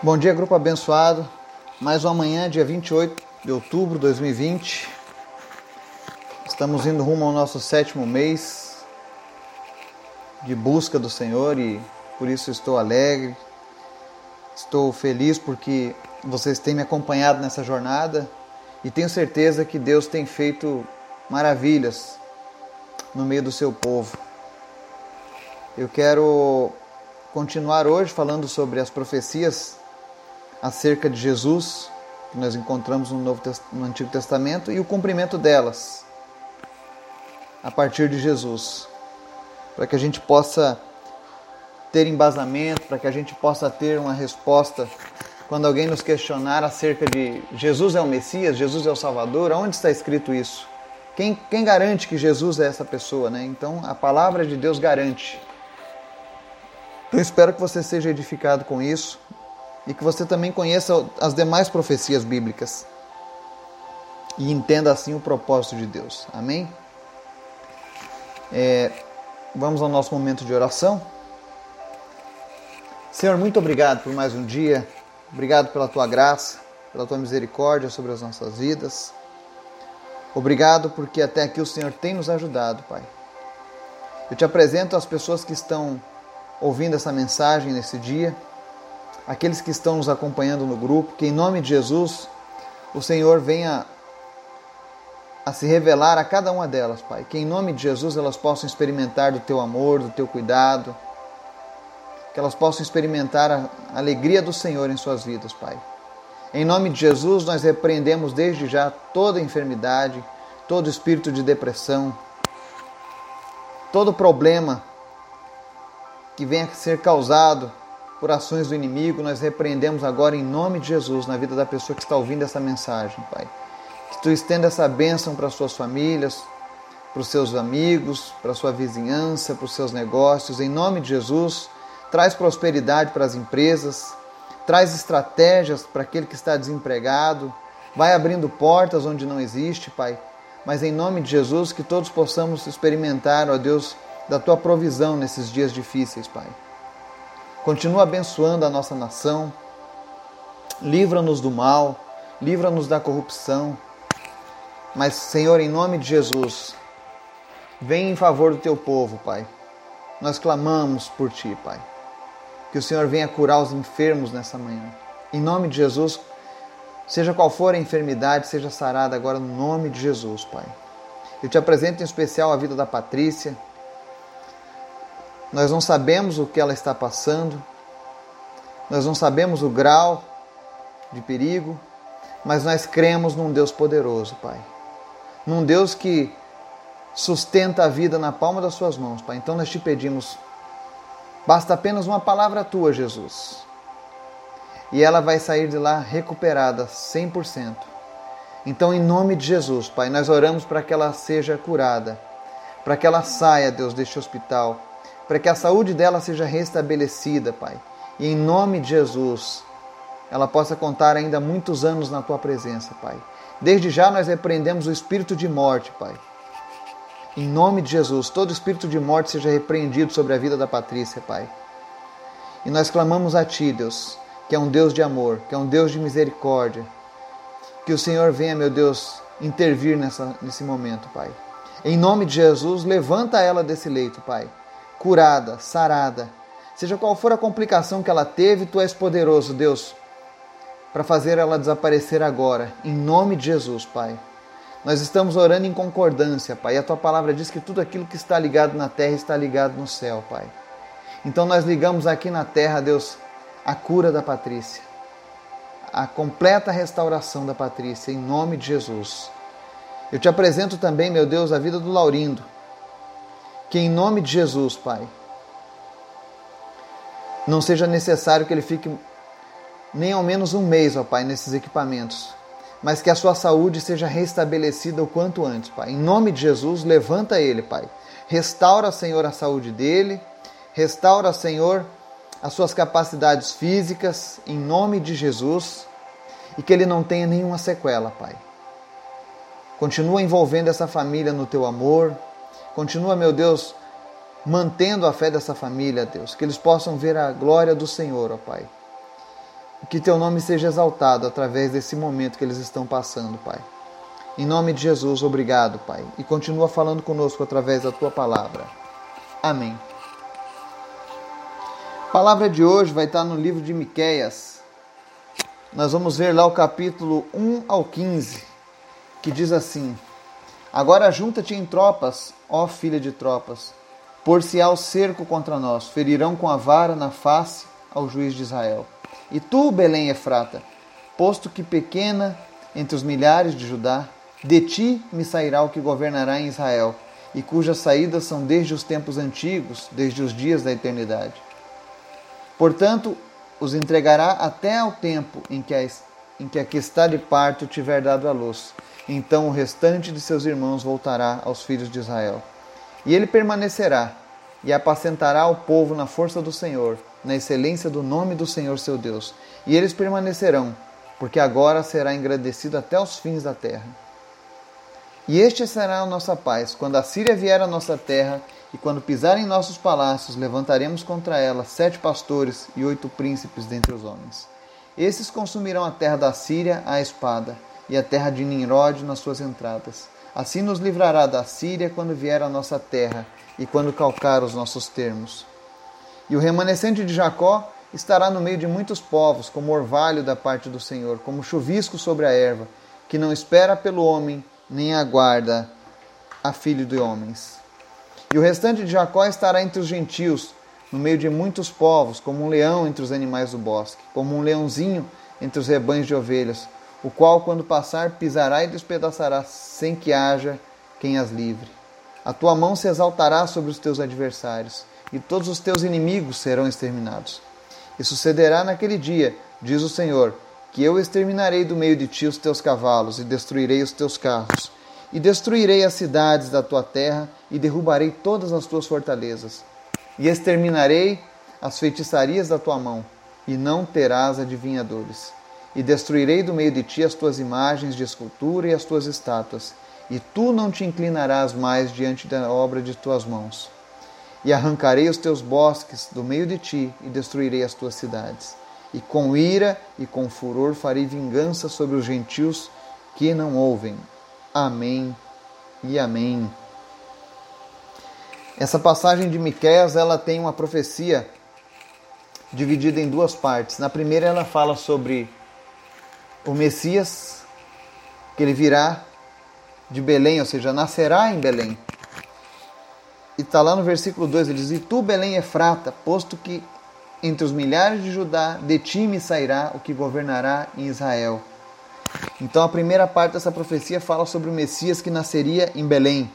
Bom dia, grupo abençoado. Mais uma manhã, dia 28 de outubro de 2020. Estamos indo rumo ao nosso sétimo mês de busca do Senhor e por isso estou alegre. Estou feliz porque vocês têm me acompanhado nessa jornada e tenho certeza que Deus tem feito maravilhas no meio do seu povo. Eu quero continuar hoje falando sobre as profecias acerca de Jesus, que nós encontramos no, Novo, no Antigo Testamento, e o cumprimento delas a partir de Jesus, para que a gente possa ter embasamento, para que a gente possa ter uma resposta quando alguém nos questionar acerca de Jesus é o Messias, Jesus é o Salvador, aonde está escrito isso? Quem, quem garante que Jesus é essa pessoa, né? Então a palavra de Deus garante. Então espero que você seja edificado com isso e que você também conheça as demais profecias bíblicas e entenda assim o propósito de Deus. Amém? É, vamos ao nosso momento de oração. Senhor, muito obrigado por mais um dia. Obrigado pela tua graça, pela tua misericórdia sobre as nossas vidas. Obrigado porque até aqui o Senhor tem nos ajudado, Pai. Eu te apresento as pessoas que estão ouvindo essa mensagem nesse dia aqueles que estão nos acompanhando no grupo, que em nome de Jesus o Senhor venha a se revelar a cada uma delas, Pai. Que em nome de Jesus elas possam experimentar do teu amor, do teu cuidado, que elas possam experimentar a alegria do Senhor em suas vidas, Pai. Em nome de Jesus, nós repreendemos desde já toda enfermidade, todo espírito de depressão, todo problema que venha a ser causado por ações do inimigo, nós repreendemos agora em nome de Jesus na vida da pessoa que está ouvindo essa mensagem, Pai. Que tu estenda essa bênção para suas famílias, para os seus amigos, para sua vizinhança, para os seus negócios. Em nome de Jesus, traz prosperidade para as empresas, traz estratégias para aquele que está desempregado, vai abrindo portas onde não existe, Pai. Mas em nome de Jesus, que todos possamos experimentar, ó Deus, da tua provisão nesses dias difíceis, Pai. Continua abençoando a nossa nação. Livra-nos do mal, livra-nos da corrupção. Mas, Senhor, em nome de Jesus, vem em favor do teu povo, Pai. Nós clamamos por ti, Pai. Que o Senhor venha curar os enfermos nessa manhã. Em nome de Jesus, seja qual for a enfermidade, seja sarada agora no nome de Jesus, Pai. Eu te apresento em especial a vida da Patrícia, nós não sabemos o que ela está passando, nós não sabemos o grau de perigo, mas nós cremos num Deus poderoso, Pai. Num Deus que sustenta a vida na palma das suas mãos, Pai. Então nós te pedimos, basta apenas uma palavra tua, Jesus. E ela vai sair de lá recuperada 100%. Então, em nome de Jesus, Pai, nós oramos para que ela seja curada, para que ela saia, Deus, deste hospital para que a saúde dela seja restabelecida, Pai. E em nome de Jesus, ela possa contar ainda muitos anos na tua presença, Pai. Desde já nós repreendemos o espírito de morte, Pai. Em nome de Jesus, todo espírito de morte seja repreendido sobre a vida da Patrícia, Pai. E nós clamamos a Ti, Deus, que é um Deus de amor, que é um Deus de misericórdia. Que o Senhor venha, meu Deus, intervir nessa, nesse momento, Pai. Em nome de Jesus, levanta ela desse leito, Pai curada, sarada. Seja qual for a complicação que ela teve, tu és poderoso, Deus, para fazer ela desaparecer agora, em nome de Jesus, Pai. Nós estamos orando em concordância, Pai. E a tua palavra diz que tudo aquilo que está ligado na terra está ligado no céu, Pai. Então nós ligamos aqui na terra, Deus, a cura da Patrícia, a completa restauração da Patrícia, em nome de Jesus. Eu te apresento também, meu Deus, a vida do Laurindo que em nome de Jesus, Pai, não seja necessário que ele fique nem ao menos um mês, ó Pai, nesses equipamentos, mas que a sua saúde seja restabelecida o quanto antes, Pai. Em nome de Jesus, levanta ele, Pai. Restaura, Senhor, a saúde dele, restaura, Senhor, as suas capacidades físicas, em nome de Jesus, e que ele não tenha nenhuma sequela, Pai. Continua envolvendo essa família no teu amor, Continua, meu Deus, mantendo a fé dessa família, Deus, que eles possam ver a glória do Senhor, ó Pai. que teu nome seja exaltado através desse momento que eles estão passando, Pai. Em nome de Jesus, obrigado, Pai. E continua falando conosco através da tua palavra. Amém. A palavra de hoje vai estar no livro de Miqueias. Nós vamos ver lá o capítulo 1 ao 15, que diz assim: Agora junta-te em tropas, ó filha de tropas, por-se-á o cerco contra nós, ferirão com a vara na face ao juiz de Israel. E tu, Belém Efrata, posto que pequena entre os milhares de Judá, de ti me sairá o que governará em Israel, e cujas saídas são desde os tempos antigos, desde os dias da eternidade. Portanto, os entregará até ao tempo em que a, em que a que está de parto tiver dado a luz. Então o restante de seus irmãos voltará aos filhos de Israel. E ele permanecerá, e apacentará o povo na força do Senhor, na excelência do nome do Senhor seu Deus. E eles permanecerão, porque agora será engrandecido até os fins da terra. E este será a nossa paz, quando a Síria vier à nossa terra e quando pisar em nossos palácios, levantaremos contra ela sete pastores e oito príncipes dentre os homens. Esses consumirão a terra da Síria à espada, e a terra de Nimrod nas suas entradas. Assim nos livrará da Síria quando vier à nossa terra e quando calcar os nossos termos. E o remanescente de Jacó estará no meio de muitos povos, como orvalho da parte do Senhor, como chuvisco sobre a erva, que não espera pelo homem, nem aguarda a filho de homens. E o restante de Jacó estará entre os gentios, no meio de muitos povos, como um leão entre os animais do bosque, como um leãozinho entre os rebanhos de ovelhas, o qual, quando passar, pisará e despedaçará, sem que haja quem as livre. A tua mão se exaltará sobre os teus adversários, e todos os teus inimigos serão exterminados. E sucederá naquele dia, diz o Senhor, que eu exterminarei do meio de ti os teus cavalos, e destruirei os teus carros e destruirei as cidades da tua terra e derrubarei todas as tuas fortalezas. E exterminarei as feitiçarias da tua mão, e não terás adivinhadores. E destruirei do meio de ti as tuas imagens de escultura e as tuas estátuas, e tu não te inclinarás mais diante da obra de tuas mãos. E arrancarei os teus bosques do meio de ti, e destruirei as tuas cidades. E com ira e com furor farei vingança sobre os gentios que não ouvem. Amém e amém. Essa passagem de Miqueias, ela tem uma profecia dividida em duas partes. Na primeira ela fala sobre o Messias, que ele virá de Belém, ou seja, nascerá em Belém. E está lá no versículo 2, ele diz: E tu, Belém Efrata, posto que entre os milhares de Judá, de ti me sairá o que governará em Israel. Então a primeira parte dessa profecia fala sobre o Messias que nasceria em Belém.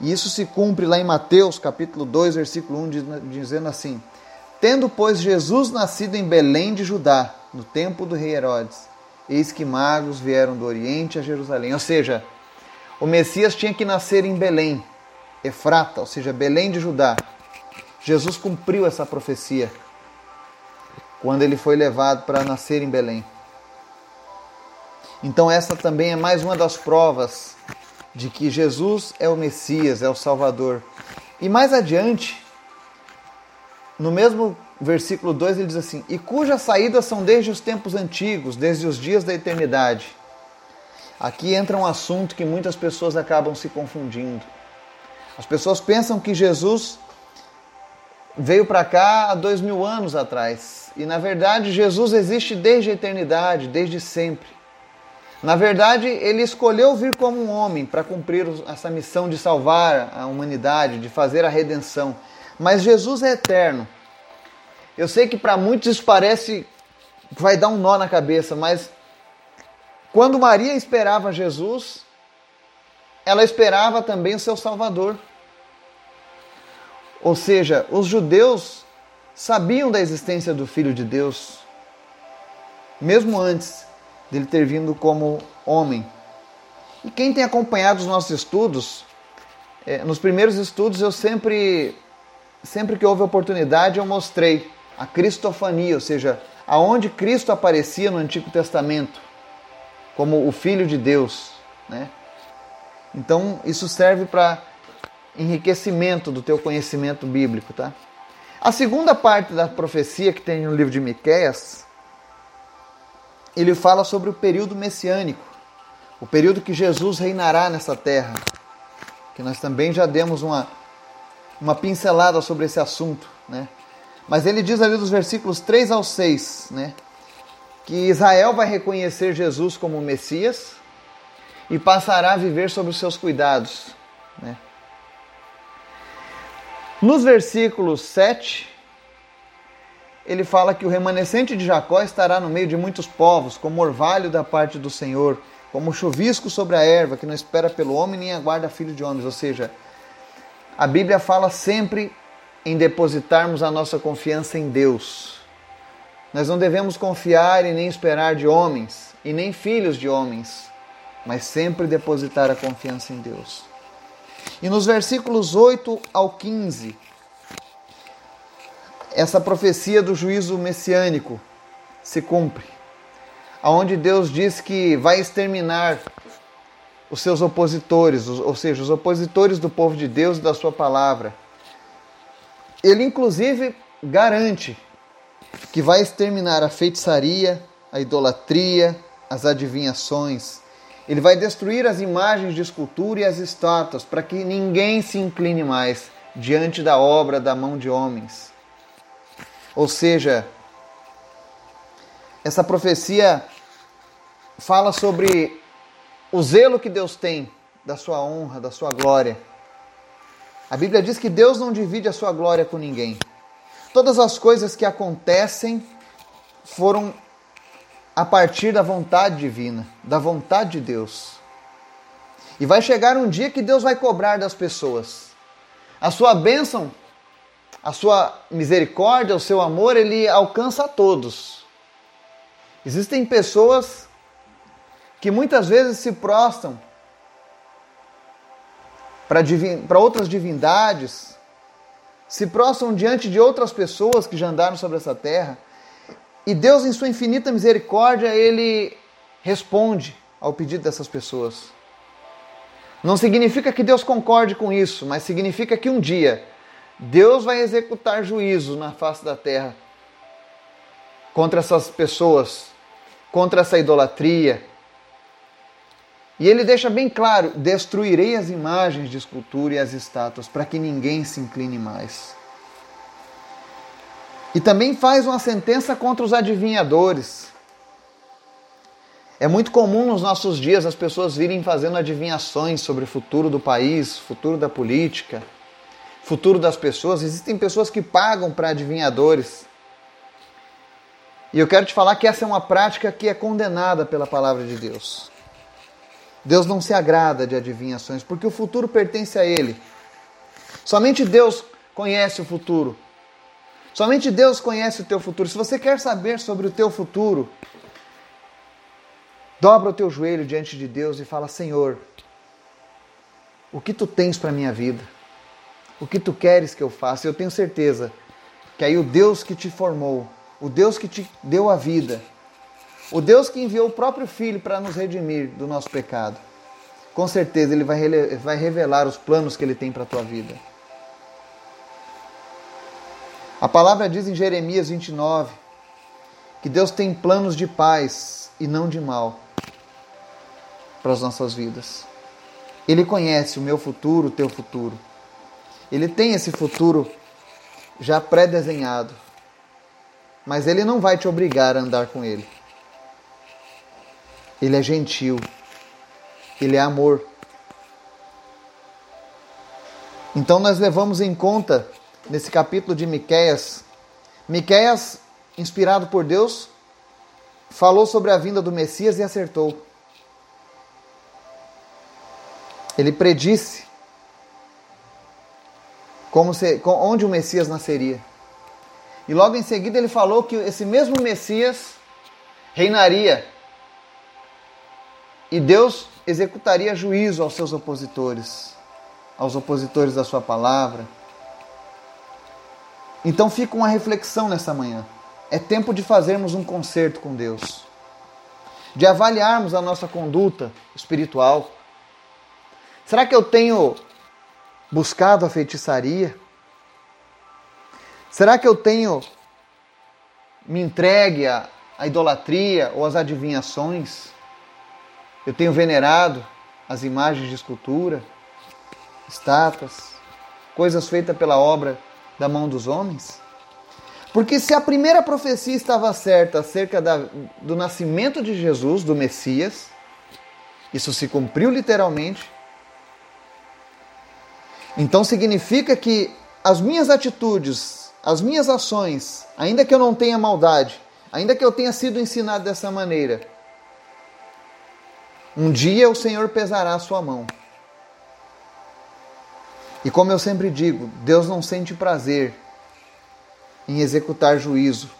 E isso se cumpre lá em Mateus, capítulo 2, versículo 1, dizendo assim: Tendo, pois, Jesus nascido em Belém de Judá, no tempo do rei Herodes, eis que magos vieram do Oriente a Jerusalém. Ou seja, o Messias tinha que nascer em Belém, Efrata, ou seja, Belém de Judá. Jesus cumpriu essa profecia quando ele foi levado para nascer em Belém. Então, essa também é mais uma das provas de que Jesus é o Messias, é o Salvador. E mais adiante, no mesmo versículo 2, ele diz assim: E cujas saídas são desde os tempos antigos, desde os dias da eternidade. Aqui entra um assunto que muitas pessoas acabam se confundindo. As pessoas pensam que Jesus veio para cá há dois mil anos atrás. E na verdade, Jesus existe desde a eternidade, desde sempre. Na verdade, ele escolheu vir como um homem para cumprir essa missão de salvar a humanidade, de fazer a redenção. Mas Jesus é eterno. Eu sei que para muitos isso parece vai dar um nó na cabeça, mas quando Maria esperava Jesus, ela esperava também o seu Salvador. Ou seja, os judeus sabiam da existência do Filho de Deus, mesmo antes dele ter vindo como homem. E quem tem acompanhado os nossos estudos, é, nos primeiros estudos eu sempre, sempre que houve oportunidade, eu mostrei a cristofania, ou seja, aonde Cristo aparecia no Antigo Testamento como o Filho de Deus, né? Então isso serve para enriquecimento do teu conhecimento bíblico, tá? A segunda parte da profecia que tem no livro de Miqueias ele fala sobre o período messiânico, o período que Jesus reinará nessa terra, que nós também já demos uma, uma pincelada sobre esse assunto, né? Mas ele diz ali dos versículos 3 ao 6, né? Que Israel vai reconhecer Jesus como Messias e passará a viver sob os seus cuidados, né? Nos versículos 7, ele fala que o remanescente de Jacó estará no meio de muitos povos, como orvalho da parte do Senhor, como chuvisco sobre a erva, que não espera pelo homem nem aguarda filho de homens. Ou seja, a Bíblia fala sempre em depositarmos a nossa confiança em Deus. Nós não devemos confiar e nem esperar de homens, e nem filhos de homens, mas sempre depositar a confiança em Deus. E nos versículos 8 ao 15, essa profecia do juízo messiânico se cumpre, aonde Deus diz que vai exterminar os seus opositores, ou seja, os opositores do povo de Deus e da sua palavra. Ele inclusive garante que vai exterminar a feitiçaria, a idolatria, as adivinhações, ele vai destruir as imagens de escultura e as estátuas para que ninguém se incline mais diante da obra da mão de homens. Ou seja, essa profecia fala sobre o zelo que Deus tem da sua honra, da sua glória. A Bíblia diz que Deus não divide a sua glória com ninguém. Todas as coisas que acontecem foram a partir da vontade divina, da vontade de Deus. E vai chegar um dia que Deus vai cobrar das pessoas. A sua bênção, a sua misericórdia, o seu amor, ele alcança a todos. Existem pessoas que muitas vezes se prostam para outras divindades, se prostram diante de outras pessoas que já andaram sobre essa terra e Deus, em sua infinita misericórdia, ele responde ao pedido dessas pessoas. Não significa que Deus concorde com isso, mas significa que um dia Deus vai executar juízo na face da terra contra essas pessoas, contra essa idolatria. E ele deixa bem claro: destruirei as imagens de escultura e as estátuas para que ninguém se incline mais. E também faz uma sentença contra os adivinhadores. É muito comum nos nossos dias as pessoas virem fazendo adivinhações sobre o futuro do país, futuro da política, futuro das pessoas. Existem pessoas que pagam para adivinhadores. E eu quero te falar que essa é uma prática que é condenada pela palavra de Deus. Deus não se agrada de adivinhações, porque o futuro pertence a Ele. Somente Deus conhece o futuro. Somente Deus conhece o teu futuro. Se você quer saber sobre o teu futuro, dobra o teu joelho diante de Deus e fala: Senhor, o que tu tens para a minha vida? O que tu queres que eu faça? Eu tenho certeza que aí o Deus que te formou, o Deus que te deu a vida, o Deus que enviou o próprio Filho para nos redimir do nosso pecado, com certeza Ele vai revelar os planos que Ele tem para a tua vida. A palavra diz em Jeremias 29 que Deus tem planos de paz e não de mal para as nossas vidas. Ele conhece o meu futuro, o teu futuro. Ele tem esse futuro já pré-desenhado. Mas ele não vai te obrigar a andar com ele. Ele é gentil. Ele é amor. Então nós levamos em conta nesse capítulo de Miqueias, Miqueias, inspirado por Deus, falou sobre a vinda do Messias e acertou. Ele predisse como se, onde o Messias nasceria. E logo em seguida ele falou que esse mesmo Messias reinaria e Deus executaria juízo aos seus opositores, aos opositores da sua palavra então fica uma reflexão nessa manhã. É tempo de fazermos um concerto com Deus, de avaliarmos a nossa conduta espiritual. Será que eu tenho buscado a feitiçaria? Será que eu tenho me entregue a idolatria ou as adivinhações. Eu tenho venerado as imagens de escultura, estátuas, coisas feitas pela obra da mão dos homens. Porque se a primeira profecia estava certa acerca da, do nascimento de Jesus, do Messias, isso se cumpriu literalmente, então significa que as minhas atitudes, as minhas ações, ainda que eu não tenha maldade, ainda que eu tenha sido ensinado dessa maneira, um dia o Senhor pesará a sua mão. E como eu sempre digo, Deus não sente prazer em executar juízo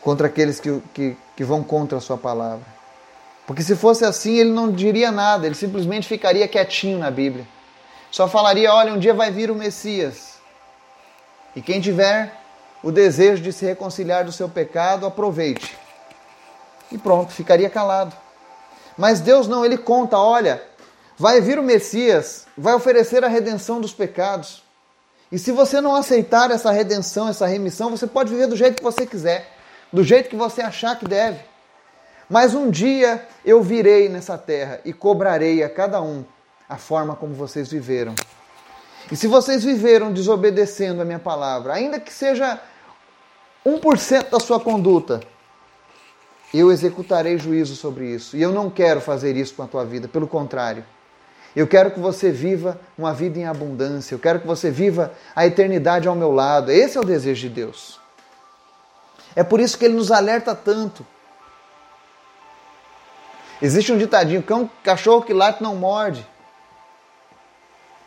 contra aqueles que, que, que vão contra a sua palavra. Porque se fosse assim, ele não diria nada, ele simplesmente ficaria quietinho na Bíblia. Só falaria: olha, um dia vai vir o Messias. E quem tiver o desejo de se reconciliar do seu pecado, aproveite. E pronto, ficaria calado. Mas Deus não, ele conta: olha, vai vir o Messias, vai oferecer a redenção dos pecados. E se você não aceitar essa redenção, essa remissão, você pode viver do jeito que você quiser, do jeito que você achar que deve. Mas um dia eu virei nessa terra e cobrarei a cada um a forma como vocês viveram. E se vocês viveram desobedecendo a minha palavra, ainda que seja 1% da sua conduta, eu executarei juízo sobre isso. E eu não quero fazer isso com a tua vida, pelo contrário. Eu quero que você viva uma vida em abundância. Eu quero que você viva a eternidade ao meu lado. Esse é o desejo de Deus. É por isso que ele nos alerta tanto. Existe um ditadinho: cão, cachorro que late não morde.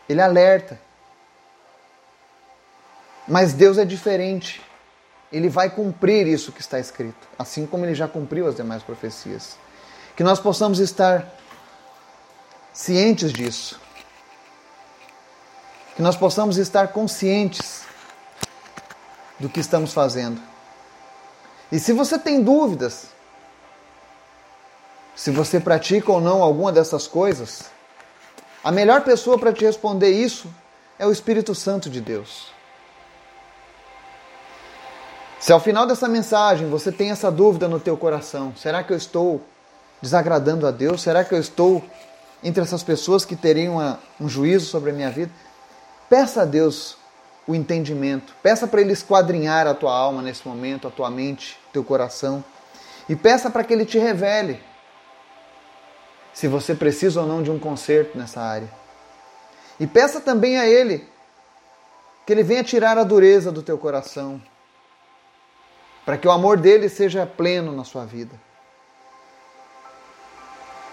Ele alerta. Mas Deus é diferente. Ele vai cumprir isso que está escrito, assim como ele já cumpriu as demais profecias. Que nós possamos estar cientes disso. Que nós possamos estar conscientes do que estamos fazendo. E se você tem dúvidas, se você pratica ou não alguma dessas coisas, a melhor pessoa para te responder isso é o Espírito Santo de Deus. Se ao final dessa mensagem você tem essa dúvida no teu coração, será que eu estou desagradando a Deus? Será que eu estou entre essas pessoas que teriam uma, um juízo sobre a minha vida, peça a Deus o entendimento. Peça para Ele esquadrinhar a tua alma nesse momento, a tua mente, teu coração. E peça para que Ele te revele se você precisa ou não de um conserto nessa área. E peça também a Ele que Ele venha tirar a dureza do teu coração, para que o amor dele seja pleno na sua vida.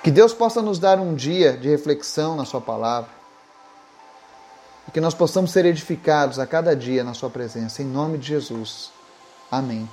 Que Deus possa nos dar um dia de reflexão na Sua palavra. E que nós possamos ser edificados a cada dia na Sua presença. Em nome de Jesus. Amém.